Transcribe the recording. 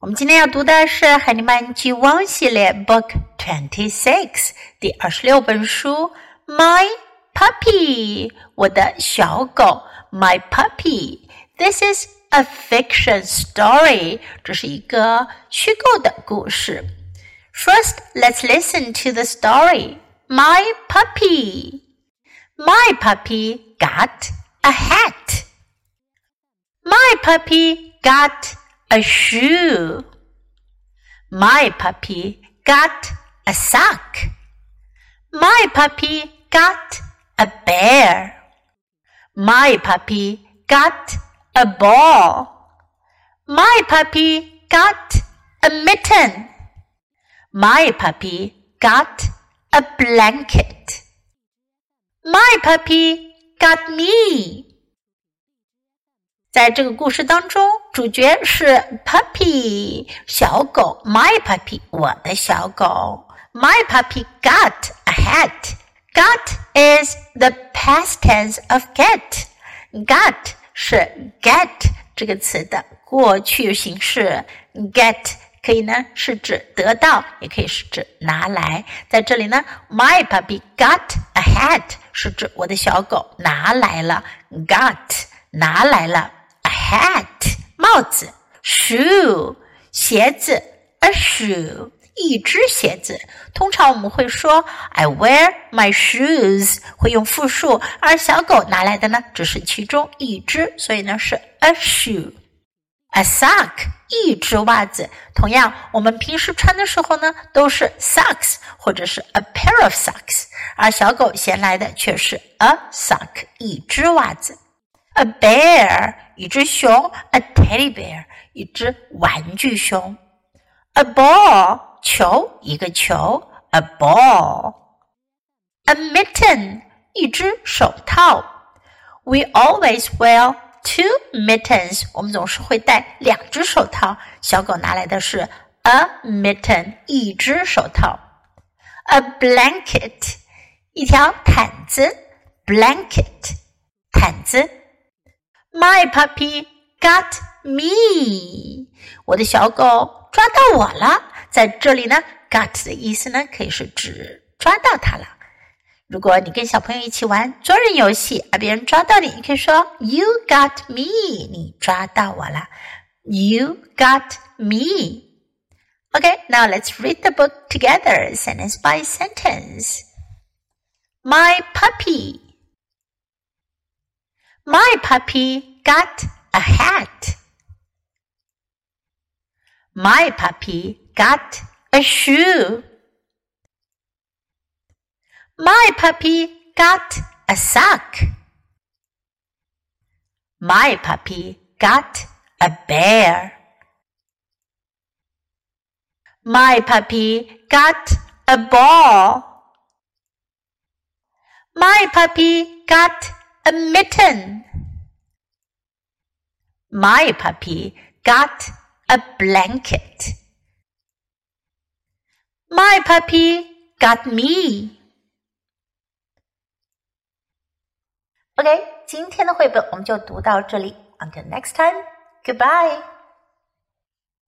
我们今天要读的是《海尼曼 G1》系列 Book Twenty Six 第二十六本书《My Puppy》我的小狗《My Puppy》。This is a fiction story，这是一个虚构的故事。First, let's listen to the story. My puppy. My puppy got a hat. My puppy got a shoe. My puppy got a sock. My puppy got a bear. My puppy got a ball. My puppy got a mitten. My puppy got a blanket. My puppy got me. 在这个故事当中，主角是 puppy 小狗，my puppy 我的小狗，my puppy got a hat。Got is the past tense of get. Got 是 get 这个词的过去形式。Get 可以呢是指得到，也可以是指拿来。在这里呢，my puppy got a hat 是指我的小狗拿来了，got 拿来了。 Hat 帽子，shoe 鞋子，a shoe 一只鞋子。通常我们会说 I wear my shoes，会用复数，而小狗拿来的呢只是其中一只，所以呢是 a shoe。A sock 一只袜子，同样我们平时穿的时候呢都是 socks 或者是 a pair of socks，而小狗衔来的却是 a sock 一只袜子。A bear 一只熊，a teddy bear 一只玩具熊，a ball 球一个球，a ball，a mitten 一只手套。We always wear two mittens，我们总是会戴两只手套。小狗拿来的是 a mitten 一只手套，a blanket 一条毯子，blanket 毯子。 My puppy got me，我的小狗抓到我了。在这里呢，got 的意思呢可以是指抓到它了。如果你跟小朋友一起玩捉人游戏，而别人抓到你，你可以说 You got me，你抓到我了。You got me. Okay, now let's read the book together, sentence by sentence. My puppy. my puppy got a hat. My puppy got a shoe. My puppy got a sock. My puppy got a bear. My puppy got a ball. My puppy got a mitten. My puppy got a blanket. My puppy got me. OK，今天的绘本我们就读到这里。Until next time, goodbye.